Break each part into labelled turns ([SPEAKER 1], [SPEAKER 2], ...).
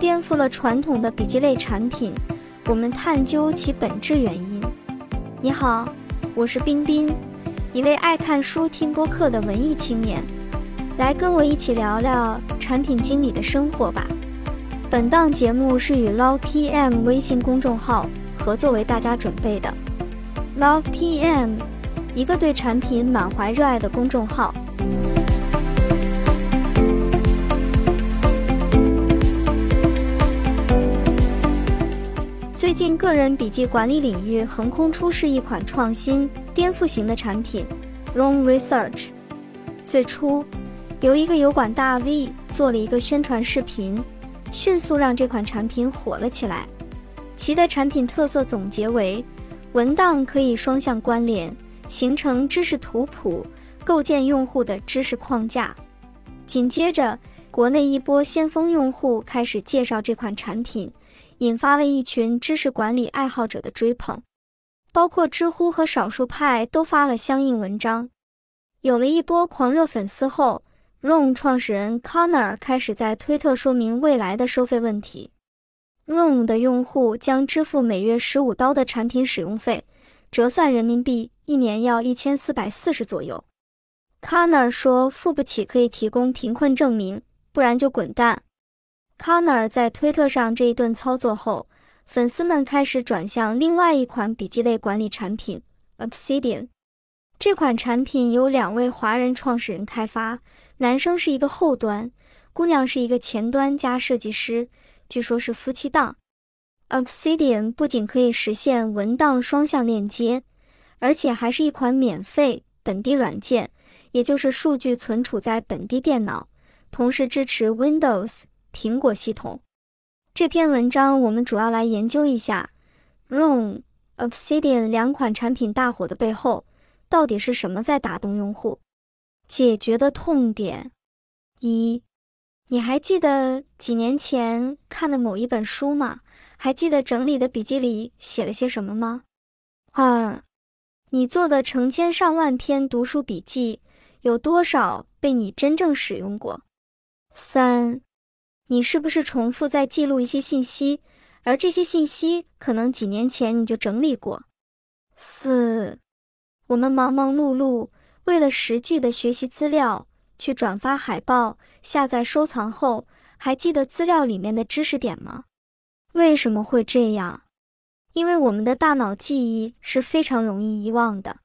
[SPEAKER 1] 颠覆了传统的笔记类产品，我们探究其本质原因。你好，我是冰冰，一位爱看书、听播客的文艺青年，来跟我一起聊聊产品经理的生活吧。本档节目是与 Love PM 微信公众号合作为大家准备的。Love PM，一个对产品满怀热爱的公众号。最近，个人笔记管理领域横空出世一款创新、颠覆型的产品 r o m Research。最初，由一个油管大 V 做了一个宣传视频，迅速让这款产品火了起来。其的产品特色总结为：文档可以双向关联，形成知识图谱，构建用户的知识框架。紧接着，国内一波先锋用户开始介绍这款产品。引发了一群知识管理爱好者的追捧，包括知乎和少数派都发了相应文章。有了一波狂热粉丝后，Room 创始人 Connor 开始在推特说明未来的收费问题。r o m 的用户将支付每月十五刀的产品使用费，折算人民币一年要一千四百四十左右。Connor 说付不起可以提供贫困证明，不然就滚蛋。Connor 在推特上这一顿操作后，粉丝们开始转向另外一款笔记类管理产品 Obsidian。这款产品由两位华人创始人开发，男生是一个后端，姑娘是一个前端加设计师，据说是夫妻档。Obsidian 不仅可以实现文档双向链接，而且还是一款免费本地软件，也就是数据存储在本地电脑，同时支持 Windows。苹果系统这篇文章，我们主要来研究一下 r o m Obsidian 两款产品大火的背后，到底是什么在打动用户，解决的痛点。一，你还记得几年前看的某一本书吗？还记得整理的笔记里写了些什么吗？二，你做的成千上万篇读书笔记，有多少被你真正使用过？三。你是不是重复在记录一些信息，而这些信息可能几年前你就整理过？四，我们忙忙碌碌为了十句的学习资料去转发海报、下载收藏后，还记得资料里面的知识点吗？为什么会这样？因为我们的大脑记忆是非常容易遗忘的。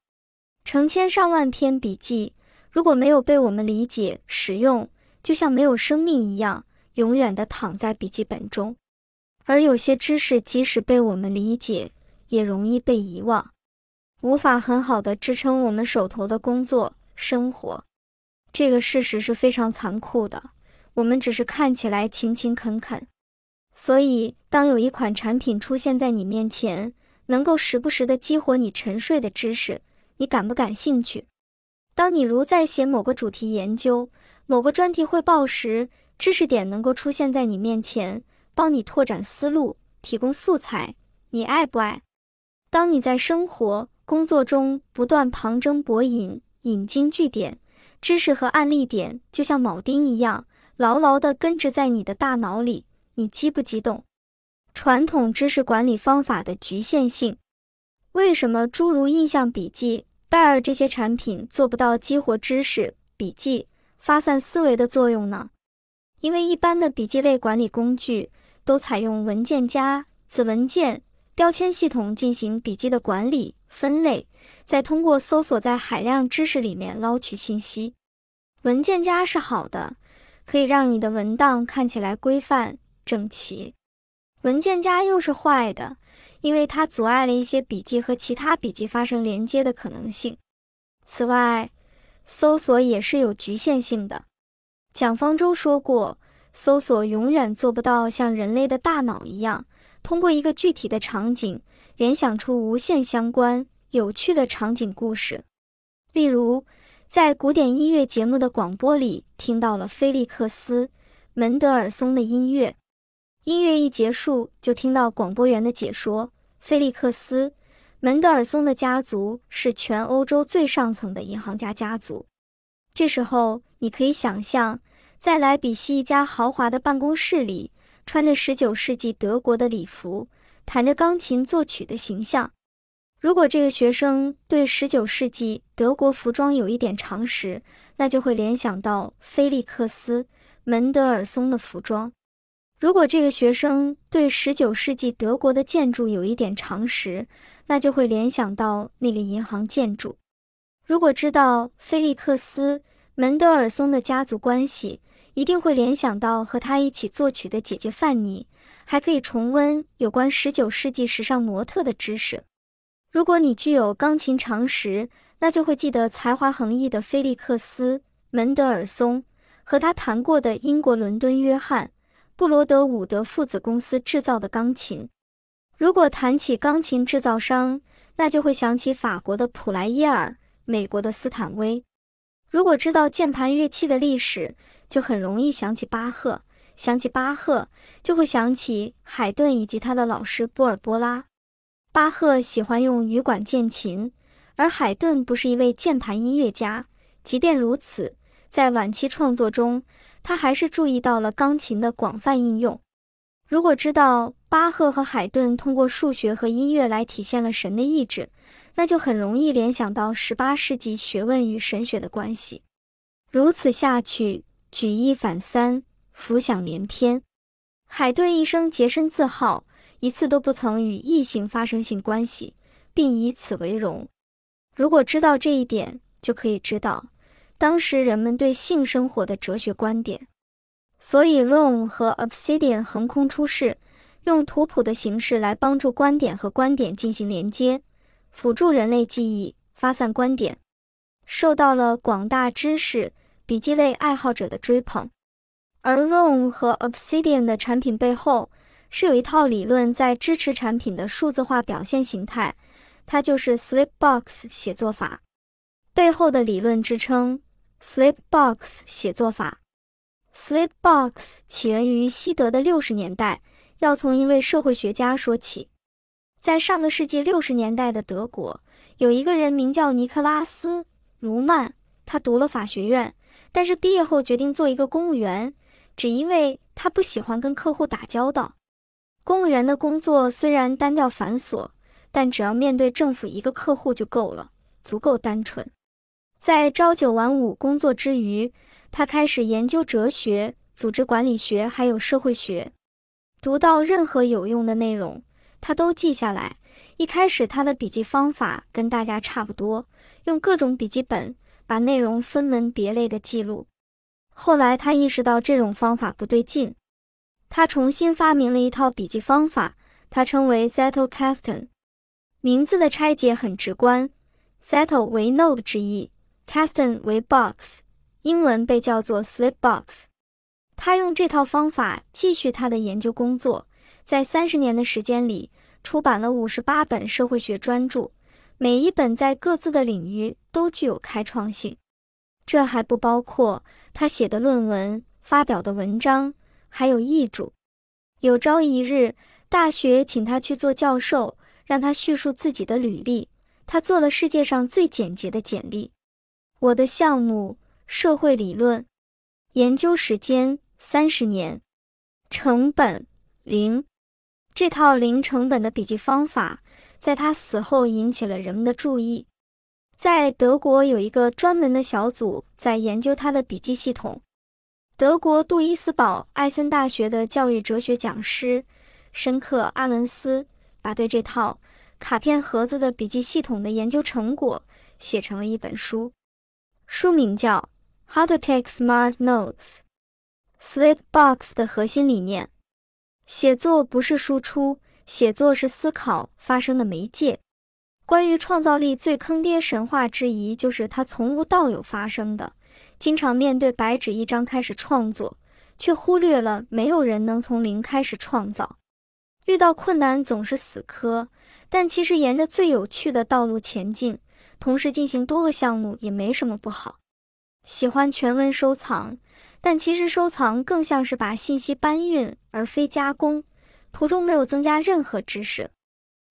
[SPEAKER 1] 成千上万篇笔记如果没有被我们理解使用，就像没有生命一样。永远的躺在笔记本中，而有些知识即使被我们理解，也容易被遗忘，无法很好的支撑我们手头的工作生活。这个事实是非常残酷的。我们只是看起来勤勤恳恳，所以当有一款产品出现在你面前，能够时不时的激活你沉睡的知识，你感不感兴趣？当你如在写某个主题研究、某个专题汇报时，知识点能够出现在你面前，帮你拓展思路，提供素材，你爱不爱？当你在生活、工作中不断旁征博引、引经据典，知识和案例点就像铆钉一样，牢牢地根植在你的大脑里，你激不激动？传统知识管理方法的局限性，为什么诸如印象笔记、拜尔这些产品做不到激活知识、笔记、发散思维的作用呢？因为一般的笔记类管理工具都采用文件夹、子文件、标签系统进行笔记的管理、分类，再通过搜索在海量知识里面捞取信息。文件夹是好的，可以让你的文档看起来规范整齐。文件夹又是坏的，因为它阻碍了一些笔记和其他笔记发生连接的可能性。此外，搜索也是有局限性的。蒋方舟说过，搜索永远做不到像人类的大脑一样，通过一个具体的场景联想出无限相关、有趣的场景故事。例如，在古典音乐节目的广播里听到了菲利克斯·门德尔松的音乐，音乐一结束就听到广播员的解说：菲利克斯·门德尔松的家族是全欧洲最上层的银行家家族。这时候，你可以想象，在莱比锡一家豪华的办公室里，穿着19世纪德国的礼服，弹着钢琴作曲的形象。如果这个学生对19世纪德国服装有一点常识，那就会联想到菲利克斯·门德尔松的服装。如果这个学生对19世纪德国的建筑有一点常识，那就会联想到那个银行建筑。如果知道菲利克斯·门德尔松的家族关系，一定会联想到和他一起作曲的姐姐范妮，还可以重温有关19世纪时尚模特的知识。如果你具有钢琴常识，那就会记得才华横溢的菲利克斯·门德尔松和他弹过的英国伦敦约翰。布罗德伍德父子公司制造的钢琴。如果谈起钢琴制造商，那就会想起法国的普莱耶尔、美国的斯坦威。如果知道键盘乐器的历史，就很容易想起巴赫。想起巴赫，就会想起海顿以及他的老师波尔波拉。巴赫喜欢用羽管键琴，而海顿不是一位键盘音乐家。即便如此，在晚期创作中，他还是注意到了钢琴的广泛应用。如果知道巴赫和海顿通过数学和音乐来体现了神的意志，那就很容易联想到18世纪学问与神学的关系。如此下去，举一反三，浮想联翩。海顿一生洁身自好，一次都不曾与异性发生性关系，并以此为荣。如果知道这一点，就可以知道。当时人们对性生活的哲学观点，所以 Room 和 Obsidian 横空出世，用图谱的形式来帮助观点和观点进行连接，辅助人类记忆、发散观点，受到了广大知识笔记类爱好者的追捧。而 Room 和 Obsidian 的产品背后，是有一套理论在支持产品的数字化表现形态，它就是 Slipbox 写作法背后的理论支撑。Slipbox 写作法，Slipbox 起源于西德的六十年代。要从一位社会学家说起，在上个世纪六十年代的德国，有一个人名叫尼克拉斯·卢曼。他读了法学院，但是毕业后决定做一个公务员，只因为他不喜欢跟客户打交道。公务员的工作虽然单调繁琐，但只要面对政府一个客户就够了，足够单纯。在朝九晚五工作之余，他开始研究哲学、组织管理学，还有社会学。读到任何有用的内容，他都记下来。一开始，他的笔记方法跟大家差不多，用各种笔记本把内容分门别类的记录。后来，他意识到这种方法不对劲，他重新发明了一套笔记方法，他称为 Settle Casten。名字的拆解很直观，Settle 为 Note 之意。Kasten 为 box，英文被叫做 Slipbox。他用这套方法继续他的研究工作，在三十年的时间里出版了五十八本社会学专著，每一本在各自的领域都具有开创性。这还不包括他写的论文、发表的文章，还有译著。有朝一日，大学请他去做教授，让他叙述自己的履历。他做了世界上最简洁的简历。我的项目：社会理论，研究时间三十年，成本零。这套零成本的笔记方法，在他死后引起了人们的注意。在德国有一个专门的小组在研究他的笔记系统。德国杜伊斯堡艾森大学的教育哲学讲师申克·阿伦斯，把对这套卡片盒子的笔记系统的研究成果写成了一本书。书名叫《How to Take Smart Notes》。Slipbox 的核心理念：写作不是输出，写作是思考发生的媒介。关于创造力最坑爹神话之一，就是它从无到有发生的。经常面对白纸一张开始创作，却忽略了没有人能从零开始创造。遇到困难总是死磕，但其实沿着最有趣的道路前进。同时进行多个项目也没什么不好。喜欢全文收藏，但其实收藏更像是把信息搬运，而非加工。途中没有增加任何知识。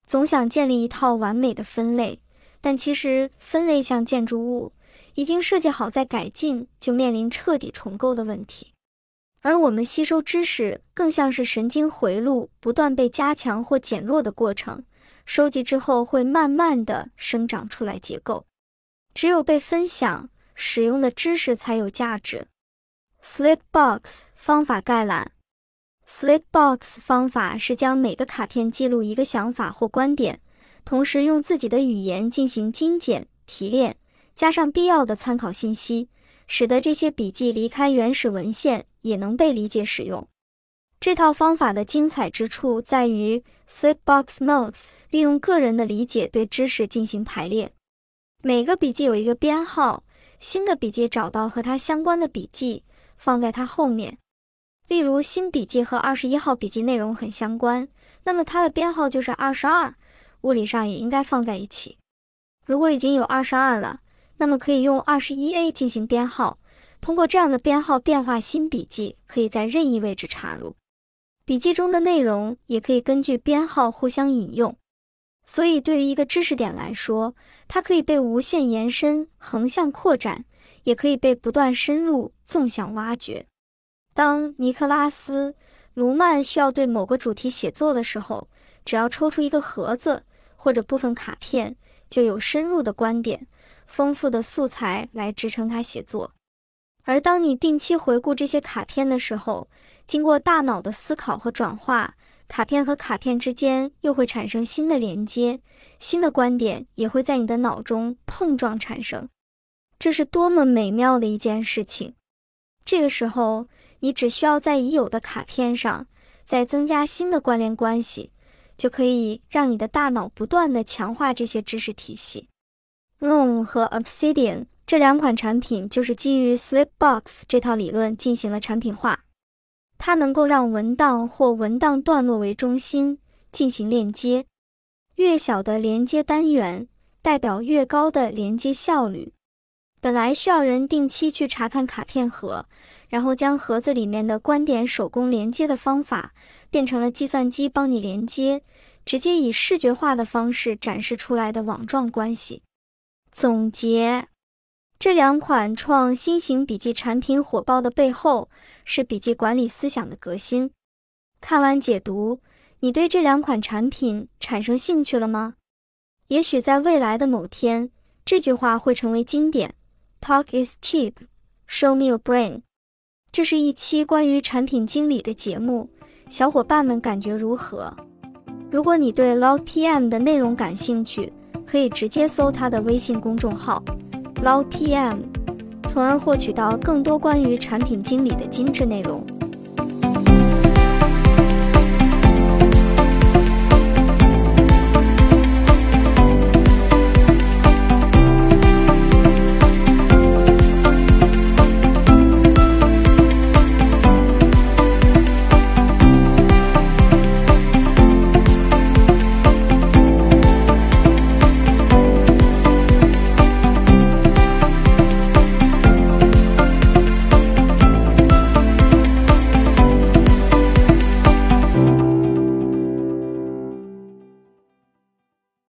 [SPEAKER 1] 总想建立一套完美的分类，但其实分类像建筑物，已经设计好再改进，就面临彻底重构的问题。而我们吸收知识更像是神经回路不断被加强或减弱的过程，收集之后会慢慢的生长出来结构。只有被分享使用的知识才有价值。Slipbox 方法概览：Slipbox 方法是将每个卡片记录一个想法或观点，同时用自己的语言进行精简提炼，加上必要的参考信息。使得这些笔记离开原始文献也能被理解使用。这套方法的精彩之处在于，Slipbox Notes 利用个人的理解对知识进行排列。每个笔记有一个编号，新的笔记找到和它相关的笔记，放在它后面。例如，新笔记和二十一号笔记内容很相关，那么它的编号就是二十二，物理上也应该放在一起。如果已经有二十二了。那么可以用二十一 A 进行编号，通过这样的编号变化新笔记，可以在任意位置插入。笔记中的内容也可以根据编号互相引用，所以对于一个知识点来说，它可以被无限延伸、横向扩展，也可以被不断深入、纵向挖掘。当尼克拉斯·卢曼需要对某个主题写作的时候，只要抽出一个盒子或者部分卡片，就有深入的观点。丰富的素材来支撑他写作，而当你定期回顾这些卡片的时候，经过大脑的思考和转化，卡片和卡片之间又会产生新的连接，新的观点也会在你的脑中碰撞产生。这是多么美妙的一件事情！这个时候，你只需要在已有的卡片上再增加新的关联关系，就可以让你的大脑不断的强化这些知识体系。Room 和 Obsidian 这两款产品就是基于 Slipbox 这套理论进行了产品化。它能够让文档或文档段落为中心进行链接，越小的连接单元代表越高的连接效率。本来需要人定期去查看卡片盒，然后将盒子里面的观点手工连接的方法，变成了计算机帮你连接，直接以视觉化的方式展示出来的网状关系。总结，这两款创新型笔记产品火爆的背后，是笔记管理思想的革新。看完解读，你对这两款产品产生兴趣了吗？也许在未来的某天，这句话会成为经典：“Talk is cheap, show me your brain。”这是一期关于产品经理的节目，小伙伴们感觉如何？如果你对 Log PM 的内容感兴趣，可以直接搜他的微信公众号 “logpm”，从而获取到更多关于产品经理的精致内容。